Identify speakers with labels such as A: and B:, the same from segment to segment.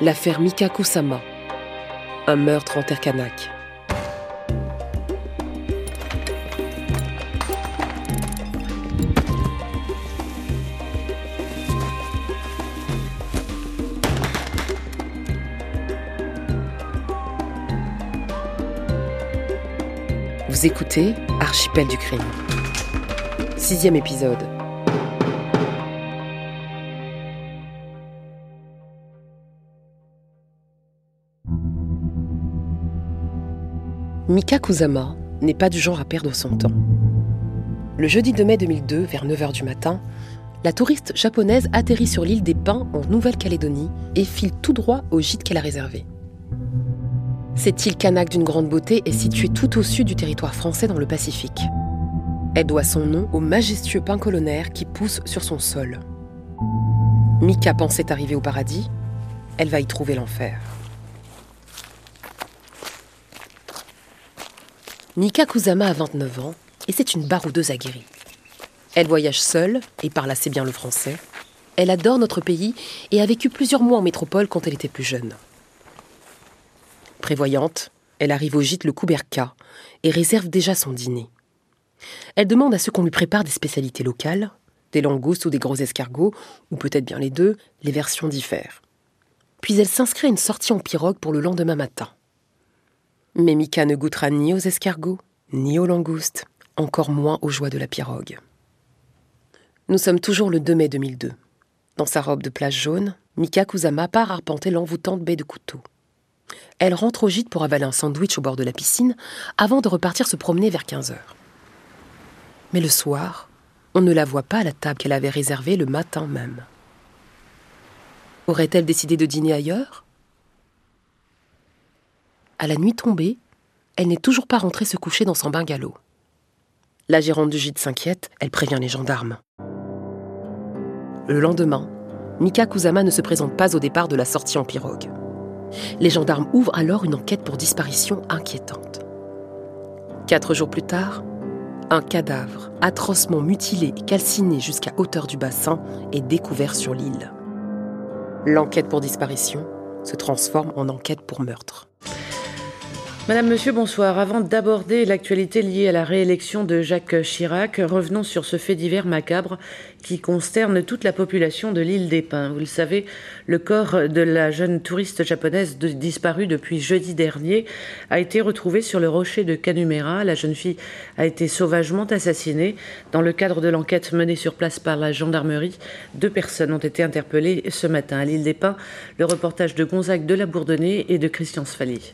A: l'affaire Mika Kusama, un meurtre en terre kanak. Vous écoutez Archipel du crime. Sixième épisode. Mika Kusama n'est pas du genre à perdre son temps. Le jeudi 2 mai 2002, vers 9h du matin, la touriste japonaise atterrit sur l'île des Pins en Nouvelle-Calédonie et file tout droit au gîte qu'elle a réservé. Cette île Kanak d'une grande beauté est située tout au sud du territoire français dans le Pacifique. Elle doit son nom au majestueux pin colonnaire qui pousse sur son sol. Mika pensait arriver au paradis, elle va y trouver l'enfer. Mika Kusama a 29 ans et c'est une baroudeuse aguerrie. Elle voyage seule et parle assez bien le français. Elle adore notre pays et a vécu plusieurs mois en métropole quand elle était plus jeune. Prévoyante, elle arrive au gîte Le Couberca et réserve déjà son dîner. Elle demande à ce qu'on lui prépare des spécialités locales, des langoustes ou des gros escargots, ou peut-être bien les deux, les versions diffèrent. Puis elle s'inscrit à une sortie en pirogue pour le lendemain matin. Mais Mika ne goûtera ni aux escargots, ni aux langoustes, encore moins aux joies de la pirogue. Nous sommes toujours le 2 mai 2002. Dans sa robe de plage jaune, Mika Kusama part arpenter l'envoûtante baie de couteau. Elle rentre au gîte pour avaler un sandwich au bord de la piscine avant de repartir se promener vers 15 heures. Mais le soir, on ne la voit pas à la table qu'elle avait réservée le matin même. Aurait-elle décidé de dîner ailleurs? À la nuit tombée, elle n'est toujours pas rentrée se coucher dans son bungalow. La gérante du gîte s'inquiète, elle prévient les gendarmes. Le lendemain, Mika Kusama ne se présente pas au départ de la sortie en pirogue. Les gendarmes ouvrent alors une enquête pour disparition inquiétante. Quatre jours plus tard, un cadavre, atrocement mutilé et calciné jusqu'à hauteur du bassin, est découvert sur l'île. L'enquête pour disparition se transforme en enquête pour meurtre.
B: Madame, Monsieur, bonsoir. Avant d'aborder l'actualité liée à la réélection de Jacques Chirac, revenons sur ce fait divers macabre qui consterne toute la population de l'île des Pins. Vous le savez, le corps de la jeune touriste japonaise disparue depuis jeudi dernier a été retrouvé sur le rocher de Canumera. La jeune fille a été sauvagement assassinée. Dans le cadre de l'enquête menée sur place par la gendarmerie, deux personnes ont été interpellées ce matin à l'île des Pins. Le reportage de Gonzague de la Bourdonnais et de Christian Sfali.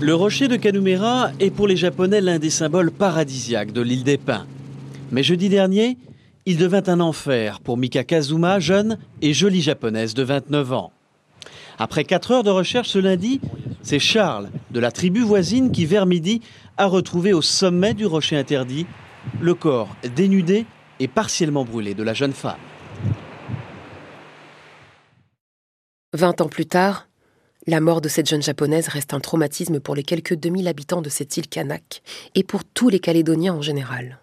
C: Le rocher de Kanumera est pour les Japonais l'un des symboles paradisiaques de l'île des Pins. Mais jeudi dernier, il devint un enfer pour Mika Kazuma, jeune et jolie japonaise de 29 ans. Après 4 heures de recherche ce lundi, c'est Charles, de la tribu voisine, qui vers midi a retrouvé au sommet du rocher interdit le corps dénudé et partiellement brûlé de la jeune femme.
A: 20 ans plus tard, la mort de cette jeune japonaise reste un traumatisme pour les quelques 2000 habitants de cette île Kanak et pour tous les Calédoniens en général.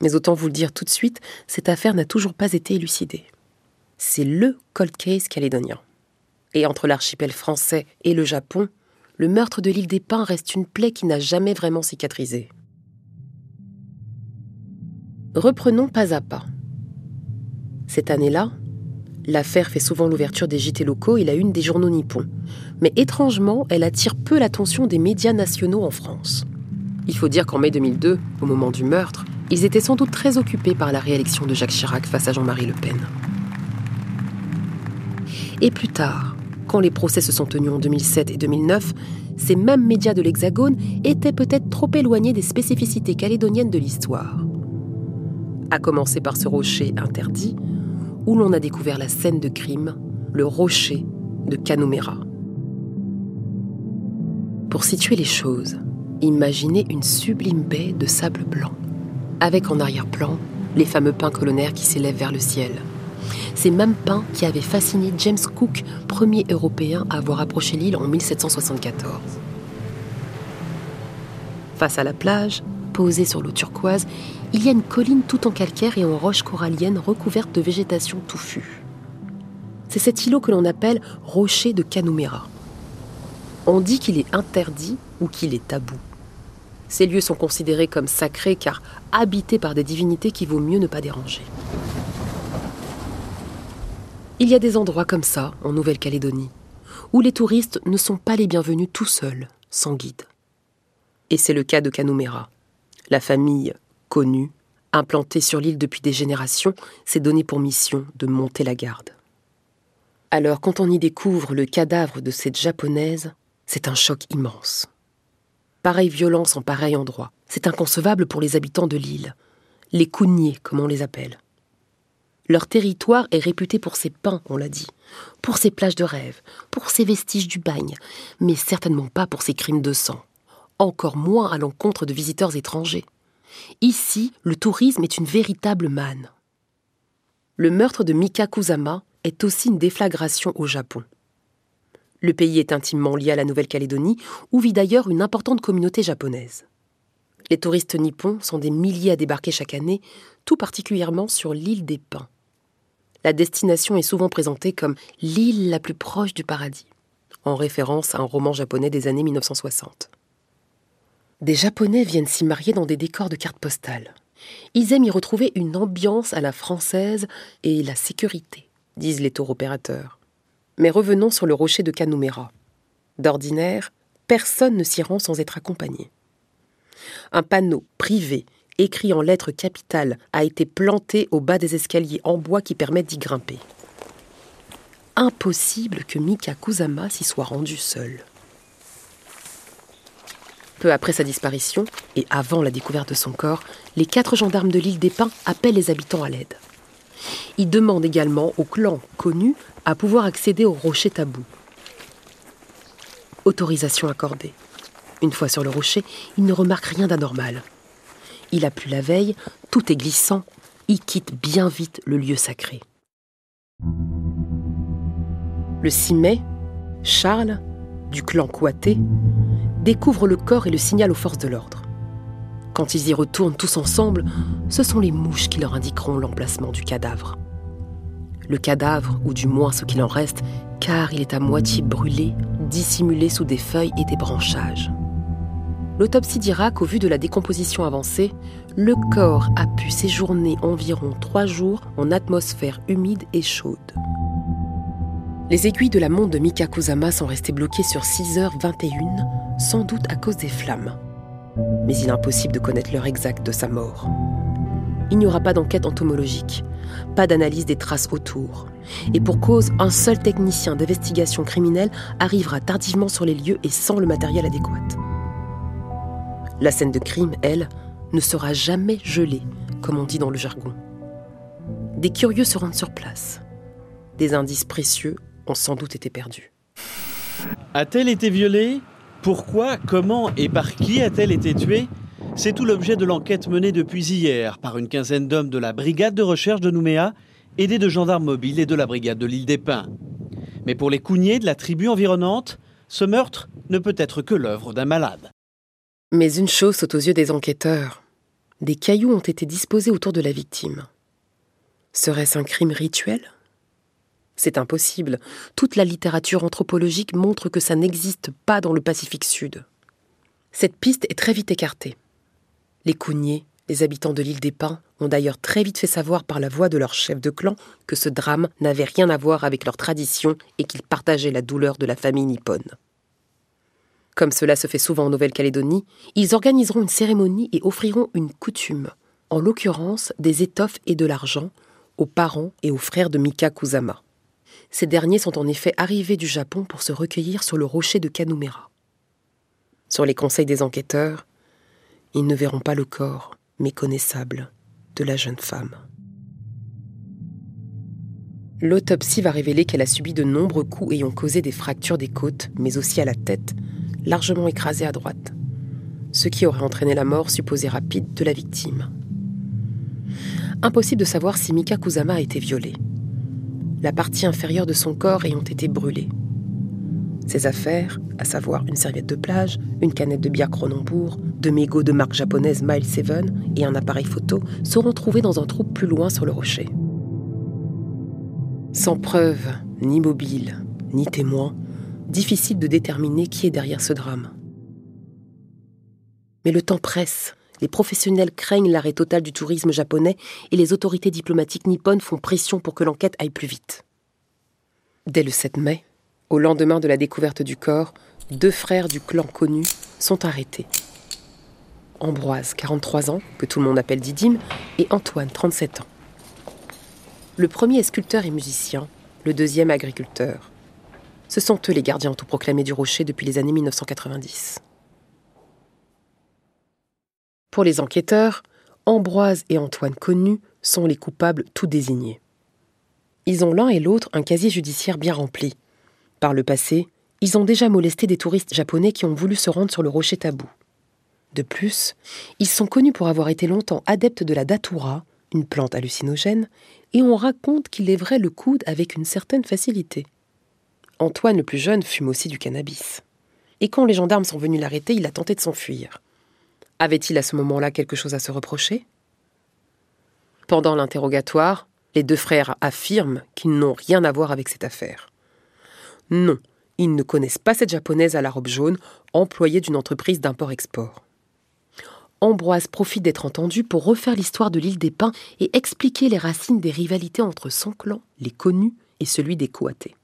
A: Mais autant vous le dire tout de suite, cette affaire n'a toujours pas été élucidée. C'est le cold case calédonien. Et entre l'archipel français et le Japon, le meurtre de l'île des Pins reste une plaie qui n'a jamais vraiment cicatrisé. Reprenons pas à pas. Cette année-là, L'affaire fait souvent l'ouverture des JT locaux et la une des journaux nippons. Mais étrangement, elle attire peu l'attention des médias nationaux en France. Il faut dire qu'en mai 2002, au moment du meurtre, ils étaient sans doute très occupés par la réélection de Jacques Chirac face à Jean-Marie Le Pen. Et plus tard, quand les procès se sont tenus en 2007 et 2009, ces mêmes médias de l'Hexagone étaient peut-être trop éloignés des spécificités calédoniennes de l'histoire. À commencer par ce rocher interdit, où l'on a découvert la scène de crime, le rocher de Canumera. Pour situer les choses, imaginez une sublime baie de sable blanc, avec en arrière-plan les fameux pins colonnaires qui s'élèvent vers le ciel. Ces mêmes pins qui avaient fasciné James Cook, premier Européen à avoir approché l'île en 1774. Face à la plage, posée sur l'eau turquoise, il y a une colline tout en calcaire et en roche corallienne recouverte de végétation touffue. c'est cet îlot que l'on appelle rocher de Kanumera. On dit qu'il est interdit ou qu'il est tabou. Ces lieux sont considérés comme sacrés car habités par des divinités qu'il vaut mieux ne pas déranger. Il y a des endroits comme ça en Nouvelle-Calédonie, où les touristes ne sont pas les bienvenus tout seuls, sans guide. Et c'est le cas de Kanumera. La famille connue, implantée sur l'île depuis des générations, s'est donnée pour mission de monter la garde. Alors quand on y découvre le cadavre de cette japonaise, c'est un choc immense. Pareille violence en pareil endroit, c'est inconcevable pour les habitants de l'île, les cougniers comme on les appelle. Leur territoire est réputé pour ses pins, on l'a dit, pour ses plages de rêve, pour ses vestiges du bagne, mais certainement pas pour ses crimes de sang, encore moins à l'encontre de visiteurs étrangers. Ici, le tourisme est une véritable manne. Le meurtre de Mika Kusama est aussi une déflagration au Japon. Le pays est intimement lié à la Nouvelle-Calédonie, où vit d'ailleurs une importante communauté japonaise. Les touristes nippons sont des milliers à débarquer chaque année, tout particulièrement sur l'île des Pins la destination est souvent présentée comme l'île la plus proche du paradis, en référence à un roman japonais des années 1960. Des Japonais viennent s'y marier dans des décors de cartes postales. Ils aiment y retrouver une ambiance à la française et la sécurité, disent les tours opérateurs. Mais revenons sur le rocher de Kanumera. D'ordinaire, personne ne s'y rend sans être accompagné. Un panneau privé écrit en lettres capitales, a été planté au bas des escaliers en bois qui permettent d'y grimper. Impossible que Mika Kusama s'y soit rendu seul. Peu après sa disparition, et avant la découverte de son corps, les quatre gendarmes de l'île des Pins appellent les habitants à l'aide. Ils demandent également au clan connu à pouvoir accéder au rocher tabou. Autorisation accordée. Une fois sur le rocher, ils ne remarquent rien d'anormal. Il a plu la veille, tout est glissant, il quitte bien vite le lieu sacré. Le 6 mai, Charles, du clan Kouaté, découvre le corps et le signale aux forces de l'ordre. Quand ils y retournent tous ensemble, ce sont les mouches qui leur indiqueront l'emplacement du cadavre. Le cadavre, ou du moins ce qu'il en reste, car il est à moitié brûlé, dissimulé sous des feuilles et des branchages. L'autopsie dira qu'au vu de la décomposition avancée, le corps a pu séjourner environ trois jours en atmosphère humide et chaude. Les aiguilles de la montre de Mika Kusama sont restées bloquées sur 6h21, sans doute à cause des flammes. Mais il est impossible de connaître l'heure exacte de sa mort. Il n'y aura pas d'enquête entomologique, pas d'analyse des traces autour. Et pour cause, un seul technicien d'investigation criminelle arrivera tardivement sur les lieux et sans le matériel adéquat. La scène de crime, elle, ne sera jamais gelée, comme on dit dans le jargon. Des curieux se rendent sur place. Des indices précieux ont sans doute été perdus.
C: A-t-elle été violée? Pourquoi, comment? Et par qui a-t-elle été tuée? C'est tout l'objet de l'enquête menée depuis hier par une quinzaine d'hommes de la brigade de recherche de Nouméa, aidés de gendarmes mobiles et de la brigade de l'île des Pins. Mais pour les cougniers de la tribu environnante, ce meurtre ne peut être que l'œuvre d'un malade.
A: Mais une chose saute aux yeux des enquêteurs. Des cailloux ont été disposés autour de la victime. Serait-ce un crime rituel? C'est impossible. Toute la littérature anthropologique montre que ça n'existe pas dans le Pacifique Sud. Cette piste est très vite écartée. Les Cougniers, les habitants de l'île des Pins, ont d'ailleurs très vite fait savoir par la voix de leur chef de clan que ce drame n'avait rien à voir avec leur tradition et qu'ils partageaient la douleur de la famille nippone. Comme cela se fait souvent en Nouvelle-Calédonie, ils organiseront une cérémonie et offriront une coutume, en l'occurrence des étoffes et de l'argent, aux parents et aux frères de Mika Kusama. Ces derniers sont en effet arrivés du Japon pour se recueillir sur le rocher de Kanumera. Sur les conseils des enquêteurs, ils ne verront pas le corps méconnaissable de la jeune femme. L'autopsie va révéler qu'elle a subi de nombreux coups ayant causé des fractures des côtes, mais aussi à la tête, largement écrasé à droite, ce qui aurait entraîné la mort supposée rapide de la victime. Impossible de savoir si Mika Kusama a été violée, la partie inférieure de son corps ayant été brûlée. Ses affaires, à savoir une serviette de plage, une canette de bière Cronenbourg, deux mégots de marque japonaise Mile 7 et un appareil photo, seront trouvés dans un trou plus loin sur le rocher. Sans preuve Ni mobile, ni témoin, difficile de déterminer qui est derrière ce drame. Mais le temps presse. Les professionnels craignent l'arrêt total du tourisme japonais et les autorités diplomatiques nippones font pression pour que l'enquête aille plus vite. Dès le 7 mai, au lendemain de la découverte du corps, deux frères du clan connu sont arrêtés. Ambroise, 43 ans, que tout le monde appelle Didyme, et Antoine, 37 ans. Le premier est sculpteur et musicien, le deuxième agriculteur. Ce sont eux les gardiens autoproclamés du rocher depuis les années 1990. Pour les enquêteurs, Ambroise et Antoine Connu sont les coupables tout désignés. Ils ont l'un et l'autre un casier judiciaire bien rempli. Par le passé, ils ont déjà molesté des touristes japonais qui ont voulu se rendre sur le rocher tabou. De plus, ils sont connus pour avoir été longtemps adeptes de la datura, une plante hallucinogène, et on raconte qu'ils lèveraient le coude avec une certaine facilité. Antoine le plus jeune fume aussi du cannabis. Et quand les gendarmes sont venus l'arrêter, il a tenté de s'enfuir. Avait-il à ce moment-là quelque chose à se reprocher? Pendant l'interrogatoire, les deux frères affirment qu'ils n'ont rien à voir avec cette affaire. Non, ils ne connaissent pas cette japonaise à la robe jaune, employée d'une entreprise d'import-export. Ambroise profite d'être entendu pour refaire l'histoire de l'île des Pins et expliquer les racines des rivalités entre son clan, les connus, et celui des Coatés.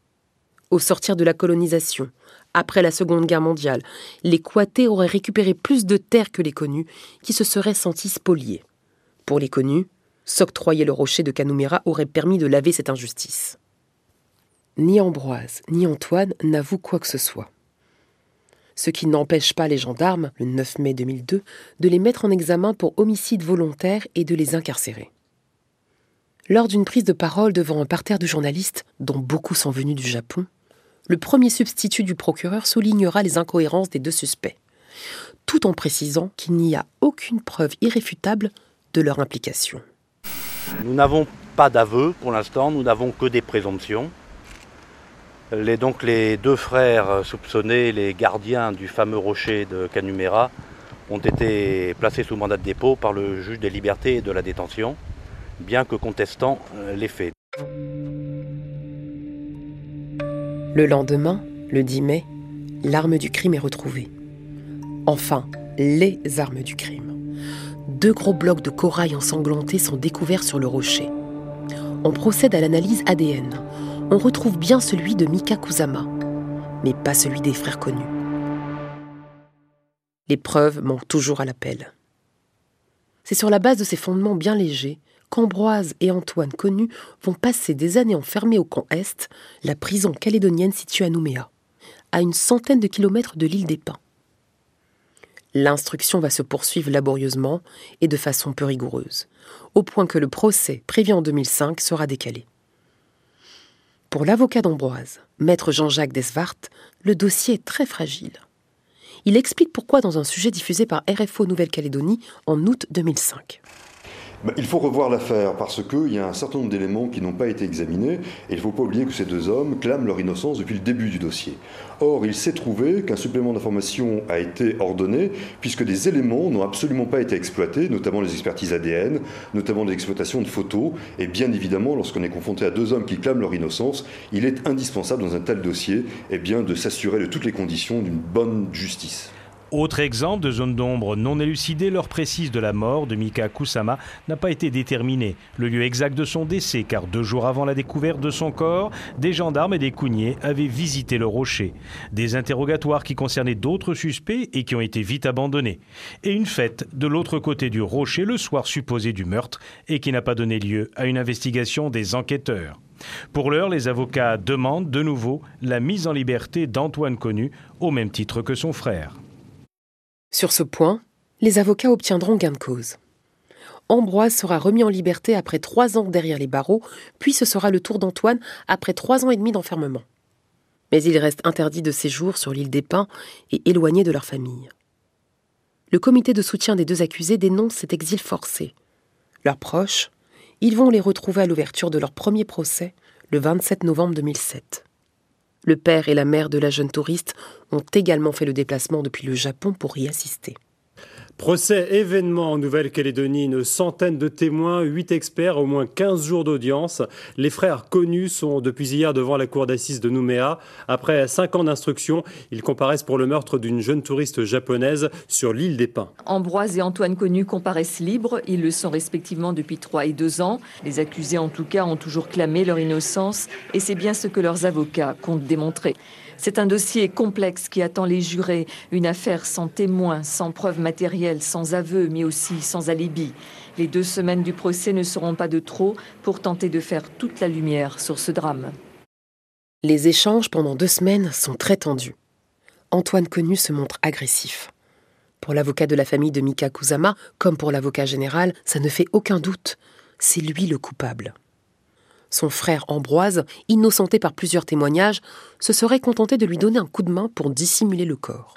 A: Au sortir de la colonisation, après la Seconde Guerre mondiale, les Coatés auraient récupéré plus de terres que les connus, qui se seraient sentis spoliés. Pour les connus, s'octroyer le rocher de Canumera aurait permis de laver cette injustice. Ni Ambroise ni Antoine n'avouent quoi que ce soit. Ce qui n'empêche pas les gendarmes, le 9 mai 2002, de les mettre en examen pour homicide volontaire et de les incarcérer. Lors d'une prise de parole devant un parterre de journalistes, dont beaucoup sont venus du Japon, le premier substitut du procureur soulignera les incohérences des deux suspects, tout en précisant qu'il n'y a aucune preuve irréfutable de leur implication.
D: Nous n'avons pas d'aveu pour l'instant, nous n'avons que des présomptions. Les, donc les deux frères soupçonnés, les gardiens du fameux rocher de Canumera, ont été placés sous mandat de dépôt par le juge des libertés et de la détention, bien que contestant les faits.
A: Le lendemain, le 10 mai, l'arme du crime est retrouvée. Enfin, les armes du crime. Deux gros blocs de corail ensanglantés sont découverts sur le rocher. On procède à l'analyse ADN. On retrouve bien celui de Mika Kusama, mais pas celui des frères connus. Les preuves manquent toujours à l'appel. C'est sur la base de ces fondements bien légers qu'Ambroise et Antoine Connu vont passer des années enfermés au camp Est, la prison calédonienne située à Nouméa, à une centaine de kilomètres de l'île des Pins. L'instruction va se poursuivre laborieusement et de façon peu rigoureuse, au point que le procès, prévu en 2005, sera décalé. Pour l'avocat d'Ambroise, maître Jean-Jacques Desvart, le dossier est très fragile. Il explique pourquoi dans un sujet diffusé par RFO Nouvelle-Calédonie en août 2005.
E: Bah, il faut revoir l'affaire parce qu'il y a un certain nombre d'éléments qui n'ont pas été examinés et il ne faut pas oublier que ces deux hommes clament leur innocence depuis le début du dossier. Or, il s'est trouvé qu'un supplément d'information a été ordonné puisque des éléments n'ont absolument pas été exploités, notamment les expertises ADN, notamment l'exploitation de photos. Et bien évidemment, lorsqu'on est confronté à deux hommes qui clament leur innocence, il est indispensable dans un tel dossier eh bien, de s'assurer de toutes les conditions d'une bonne justice.
F: Autre exemple de zone d'ombre non élucidée, l'heure précise de la mort de Mika Kusama n'a pas été déterminée. Le lieu exact de son décès, car deux jours avant la découverte de son corps, des gendarmes et des cougniers avaient visité le rocher. Des interrogatoires qui concernaient d'autres suspects et qui ont été vite abandonnés. Et une fête de l'autre côté du rocher le soir supposé du meurtre et qui n'a pas donné lieu à une investigation des enquêteurs. Pour l'heure, les avocats demandent de nouveau la mise en liberté d'Antoine Connu au même titre que son frère.
A: Sur ce point, les avocats obtiendront gain de cause. Ambroise sera remis en liberté après trois ans derrière les barreaux, puis ce sera le tour d'Antoine après trois ans et demi d'enfermement. Mais il reste interdit de séjour sur l'île des Pins et éloigné de leur famille. Le comité de soutien des deux accusés dénonce cet exil forcé. Leurs proches, ils vont les retrouver à l'ouverture de leur premier procès le 27 novembre 2007. Le père et la mère de la jeune touriste ont également fait le déplacement depuis le Japon pour y assister.
G: Procès événement en Nouvelle-Calédonie, une centaine de témoins, huit experts, au moins 15 jours d'audience. Les frères connus sont depuis hier devant la cour d'assises de Nouméa. Après cinq ans d'instruction, ils comparaissent pour le meurtre d'une jeune touriste japonaise sur l'île des Pins.
H: Ambroise et Antoine Connu comparaissent libres. Ils le sont respectivement depuis trois et deux ans. Les accusés, en tout cas, ont toujours clamé leur innocence et c'est bien ce que leurs avocats comptent démontrer. C'est un dossier complexe qui attend les jurés, une affaire sans témoins, sans preuves matérielles, sans aveux, mais aussi sans alibi. Les deux semaines du procès ne seront pas de trop pour tenter de faire toute la lumière sur ce drame.
A: Les échanges pendant deux semaines sont très tendus. Antoine Connu se montre agressif. Pour l'avocat de la famille de Mika Kusama, comme pour l'avocat général, ça ne fait aucun doute. C'est lui le coupable. Son frère Ambroise, innocenté par plusieurs témoignages, se serait contenté de lui donner un coup de main pour dissimuler le corps.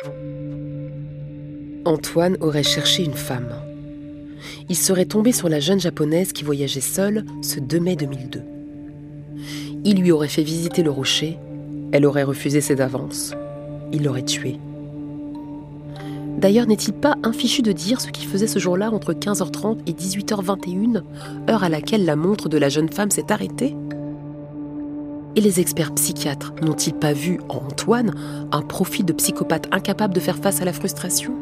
A: Antoine aurait cherché une femme. Il serait tombé sur la jeune japonaise qui voyageait seule ce 2 mai 2002. Il lui aurait fait visiter le rocher, elle aurait refusé ses avances, il l'aurait tuée. D'ailleurs, n'est-il pas infichu de dire ce qu'il faisait ce jour-là entre 15h30 et 18h21, heure à laquelle la montre de la jeune femme s'est arrêtée? Et les experts psychiatres n'ont-ils pas vu en Antoine un profil de psychopathe incapable de faire face à la frustration?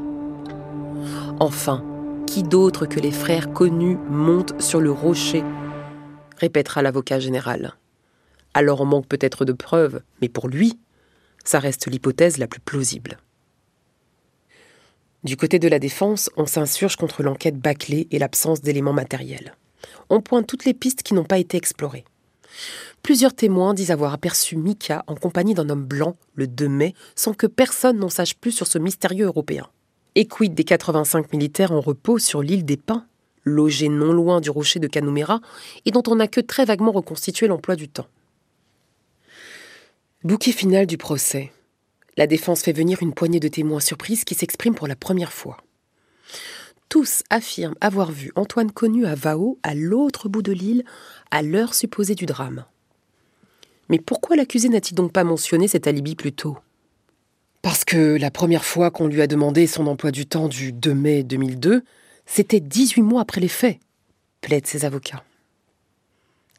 A: Enfin, qui d'autre que les frères connus monte sur le rocher? répétera l'avocat général. Alors on manque peut-être de preuves, mais pour lui, ça reste l'hypothèse la plus plausible. Du côté de la défense, on s'insurge contre l'enquête bâclée et l'absence d'éléments matériels. On pointe toutes les pistes qui n'ont pas été explorées. Plusieurs témoins disent avoir aperçu Mika en compagnie d'un homme blanc le 2 mai sans que personne n'en sache plus sur ce mystérieux européen. Et quid des 85 militaires en repos sur l'île des Pins, logés non loin du rocher de Canumera et dont on n'a que très vaguement reconstitué l'emploi du temps. Bouquet final du procès. La défense fait venir une poignée de témoins surprises qui s'expriment pour la première fois. Tous affirment avoir vu Antoine connu à Vao, à l'autre bout de l'île, à l'heure supposée du drame. Mais pourquoi l'accusé n'a-t-il donc pas mentionné cet alibi plus tôt? Parce que la première fois qu'on lui a demandé son emploi du temps du 2 mai 2002, c'était 18 mois après les faits, plaident ses avocats.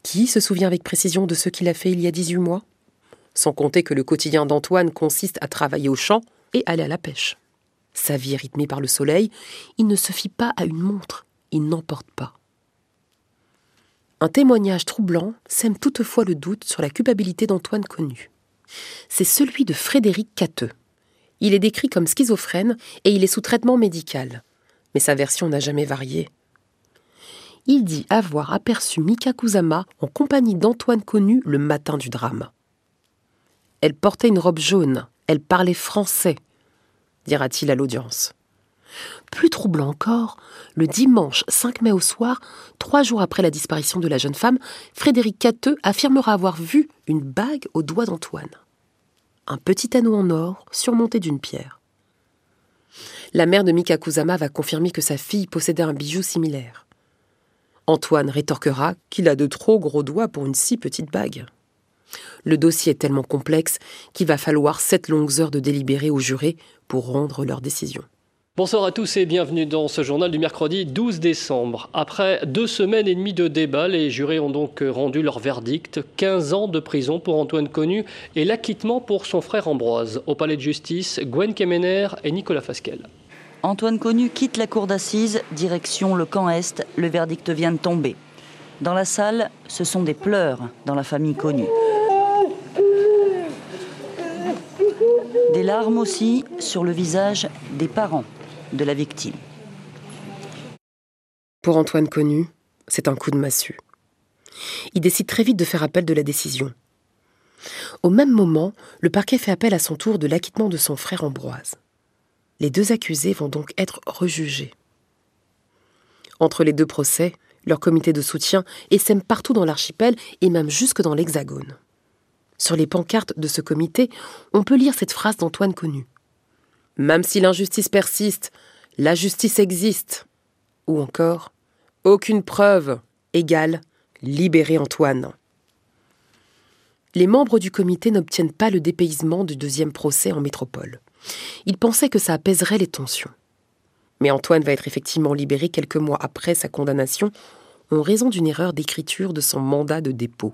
A: Qui se souvient avec précision de ce qu'il a fait il y a 18 mois? Sans compter que le quotidien d'Antoine consiste à travailler au champ et aller à la pêche. Sa vie rythmée par le soleil, il ne se fie pas à une montre, il n'emporte pas. Un témoignage troublant sème toutefois le doute sur la culpabilité d'Antoine connu. C'est celui de Frédéric Cateux. Il est décrit comme schizophrène et il est sous traitement médical. Mais sa version n'a jamais varié. Il dit avoir aperçu Mika Kusama en compagnie d'Antoine connu le matin du drame. Elle portait une robe jaune, elle parlait français, dira-t-il à l'audience. Plus troublant encore, le dimanche 5 mai au soir, trois jours après la disparition de la jeune femme, Frédéric Cateux affirmera avoir vu une bague au doigt d'Antoine. Un petit anneau en or surmonté d'une pierre. La mère de Mika Kusama va confirmer que sa fille possédait un bijou similaire. Antoine rétorquera qu'il a de trop gros doigts pour une si petite bague. Le dossier est tellement complexe qu'il va falloir sept longues heures de délibéré aux jurés pour rendre leur décision.
I: Bonsoir à tous et bienvenue dans ce journal du mercredi 12 décembre. Après deux semaines et demie de débat, les jurés ont donc rendu leur verdict 15 ans de prison pour Antoine Connu et l'acquittement pour son frère Ambroise. Au palais de justice, Gwen Kemener et Nicolas Fasquel.
J: Antoine Connu quitte la cour d'assises, direction le camp Est. Le verdict vient de tomber. Dans la salle, ce sont des pleurs dans la famille Connu. Des larmes aussi sur le visage des parents de la victime.
A: Pour Antoine Connu, c'est un coup de massue. Il décide très vite de faire appel de la décision. Au même moment, le parquet fait appel à son tour de l'acquittement de son frère Ambroise. Les deux accusés vont donc être rejugés. Entre les deux procès, leur comité de soutien essaime partout dans l'archipel et même jusque dans l'Hexagone. Sur les pancartes de ce comité, on peut lire cette phrase d'Antoine Connu. Même si l'injustice persiste, la justice existe. Ou encore, aucune preuve égale libérer Antoine. Les membres du comité n'obtiennent pas le dépaysement du deuxième procès en métropole. Ils pensaient que ça apaiserait les tensions. Mais Antoine va être effectivement libéré quelques mois après sa condamnation en raison d'une erreur d'écriture de son mandat de dépôt.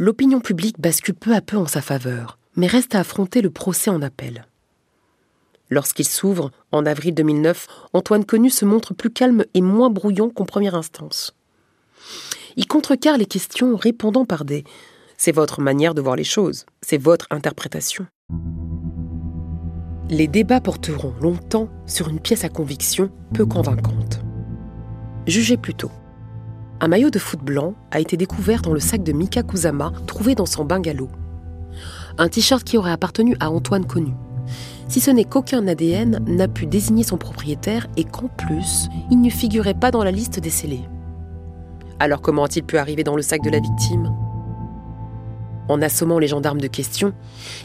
A: L'opinion publique bascule peu à peu en sa faveur, mais reste à affronter le procès en appel. Lorsqu'il s'ouvre, en avril 2009, Antoine Connu se montre plus calme et moins brouillon qu'en première instance. Il contrecarre les questions répondant par des ⁇ C'est votre manière de voir les choses, c'est votre interprétation ⁇ Les débats porteront longtemps sur une pièce à conviction peu convaincante. Jugez plutôt. Un maillot de foot blanc a été découvert dans le sac de Mika Kusama trouvé dans son bungalow. Un t-shirt qui aurait appartenu à Antoine Connu si ce n'est qu'aucun ADN n'a pu désigner son propriétaire et qu'en plus, il ne figurait pas dans la liste des. Alors comment a-t-il pu arriver dans le sac de la victime? En assommant les gendarmes de questions,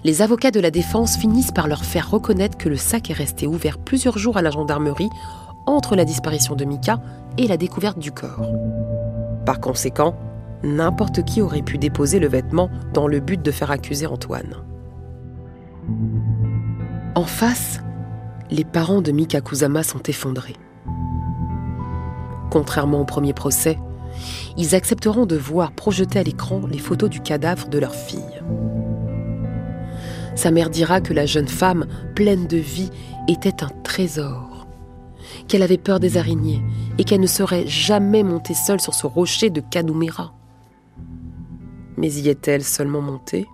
A: les avocats de la défense finissent par leur faire reconnaître que le sac est resté ouvert plusieurs jours à la gendarmerie entre la disparition de Mika et la découverte du corps. Par conséquent, n'importe qui aurait pu déposer le vêtement dans le but de faire accuser Antoine. En face, les parents de Mika Kusama sont effondrés. Contrairement au premier procès, ils accepteront de voir projeter à l'écran les photos du cadavre de leur fille. Sa mère dira que la jeune femme, pleine de vie, était un trésor, qu'elle avait peur des araignées et qu'elle ne serait jamais montée seule sur ce rocher de Kanumera. Mais y est-elle seulement montée?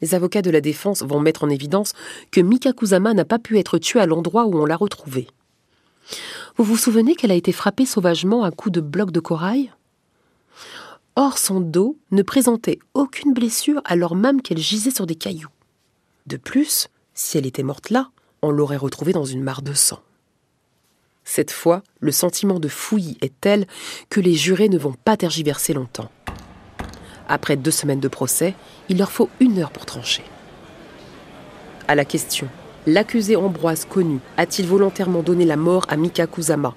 A: Les avocats de la défense vont mettre en évidence que Mika Kusama n'a pas pu être tuée à l'endroit où on l'a retrouvée. Vous vous souvenez qu'elle a été frappée sauvagement à coups de blocs de corail? Or, son dos ne présentait aucune blessure alors même qu'elle gisait sur des cailloux. De plus, si elle était morte là, on l'aurait retrouvée dans une mare de sang. Cette fois, le sentiment de fouillis est tel que les jurés ne vont pas tergiverser longtemps. Après deux semaines de procès, il leur faut une heure pour trancher. À la question L'accusé Ambroise connu a-t-il volontairement donné la mort à Mika Kusama?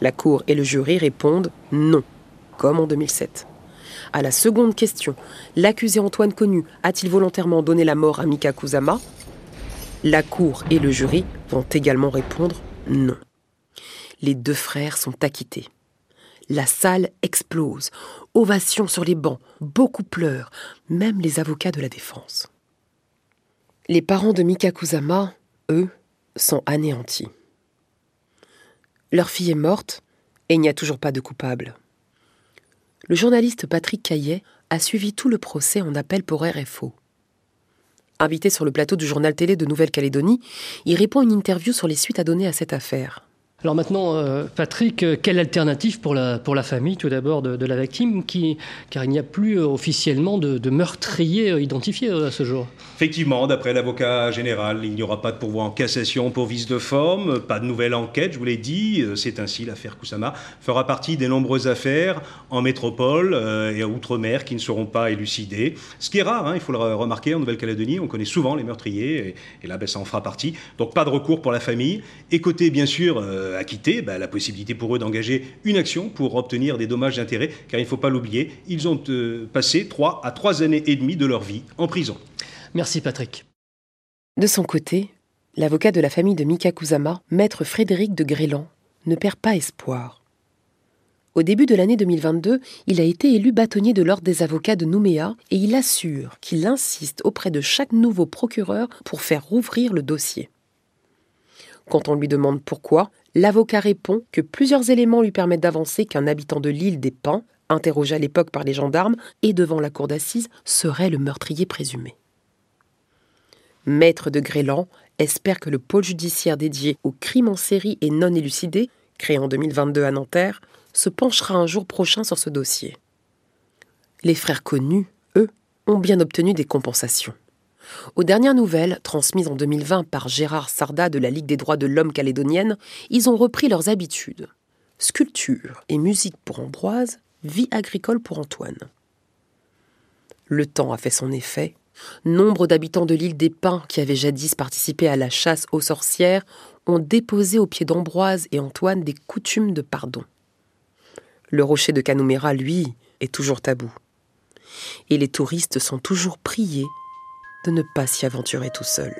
A: La cour et le jury répondent non, comme en 2007. À la seconde question L'accusé Antoine Connu a-t-il volontairement donné la mort à Mika Kusama? La cour et le jury vont également répondre non. Les deux frères sont acquittés. La salle explose. Ovation sur les bancs. Beaucoup pleurent, même les avocats de la défense. Les parents de Mika Kusama, eux, sont anéantis. Leur fille est morte et il n'y a toujours pas de coupable. Le journaliste Patrick Caillet a suivi tout le procès en appel pour RFO. Invité sur le plateau du journal télé de Nouvelle-Calédonie, il répond à une interview sur les suites à donner à cette affaire.
I: Alors maintenant, euh, Patrick, euh, quelle alternative pour la, famille, tout d'abord, de, la victime, car il n'y a plus euh, officiellement de, meurtrier identifié à ce jour?
K: Effectivement, d'après l'avocat général, il n'y aura pas de pourvoi en cassation pour vice de forme, pas de nouvelle enquête, je vous l'ai dit. C'est ainsi, l'affaire Kusama fera partie des nombreuses affaires en métropole et outre-mer qui ne seront pas élucidées. Ce qui est rare, hein, il faut le remarquer, en Nouvelle-Calédonie, on connaît souvent les meurtriers, et, là, ben, ça en fera partie. Donc pas de recours pour la famille. Et bien sûr, acquittés, bah, la possibilité pour eux d'engager une action pour obtenir des dommages d'intérêt, car il ne faut pas l'oublier, ils ont euh, passé trois à trois années et demie de leur vie en prison.
I: Merci Patrick.
A: De son côté, l'avocat de la famille de Mika Kusama, maître Frédéric de Grélan, ne perd pas espoir. Au début de l'année 2022, il a été élu bâtonnier de l'Ordre des avocats de Nouméa et il assure qu'il insiste auprès de chaque nouveau procureur pour faire rouvrir le dossier. Quand on lui demande pourquoi, l'avocat répond que plusieurs éléments lui permettent d'avancer qu'un habitant de l'île des Pins, interrogé à l'époque par les gendarmes et devant la cour d'assises, serait le meurtrier présumé. Maître de Grélan espère que le pôle judiciaire dédié aux crimes en série et non élucidés, créé en 2022 à Nanterre, se penchera un jour prochain sur ce dossier. Les frères connus, eux, ont bien obtenu des compensations. Aux dernières nouvelles, transmises en 2020 par Gérard Sarda de la Ligue des droits de l'homme calédonienne, ils ont repris leurs habitudes. Sculpture et musique pour Ambroise, vie agricole pour Antoine. Le temps a fait son effet. Nombre d'habitants de l'île des Pins qui avaient jadis participé à la chasse aux sorcières ont déposé aux pieds d'Ambroise et Antoine des coutumes de pardon. Le rocher de Canouméra, lui, est toujours tabou. Et les touristes sont toujours priés de ne pas s'y aventurer tout seul.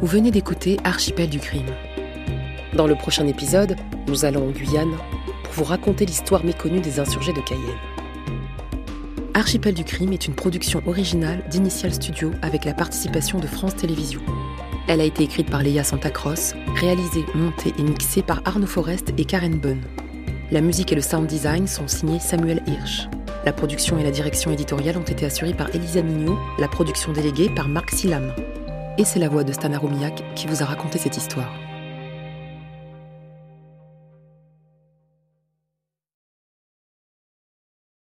A: Vous venez d'écouter Archipel du crime. Dans le prochain épisode, nous allons en Guyane pour vous raconter l'histoire méconnue des insurgés de Cayenne. Archipel du crime est une production originale d'Initial Studio avec la participation de France Télévisions. Elle a été écrite par Léa Santacross, réalisée, montée et mixée par Arnaud Forest et Karen Bunn. La musique et le sound design sont signés Samuel Hirsch. La production et la direction éditoriale ont été assurées par Elisa Mignot, la production déléguée par Marc Silam. Et c'est la voix de Stana Romiak qui vous a raconté cette histoire.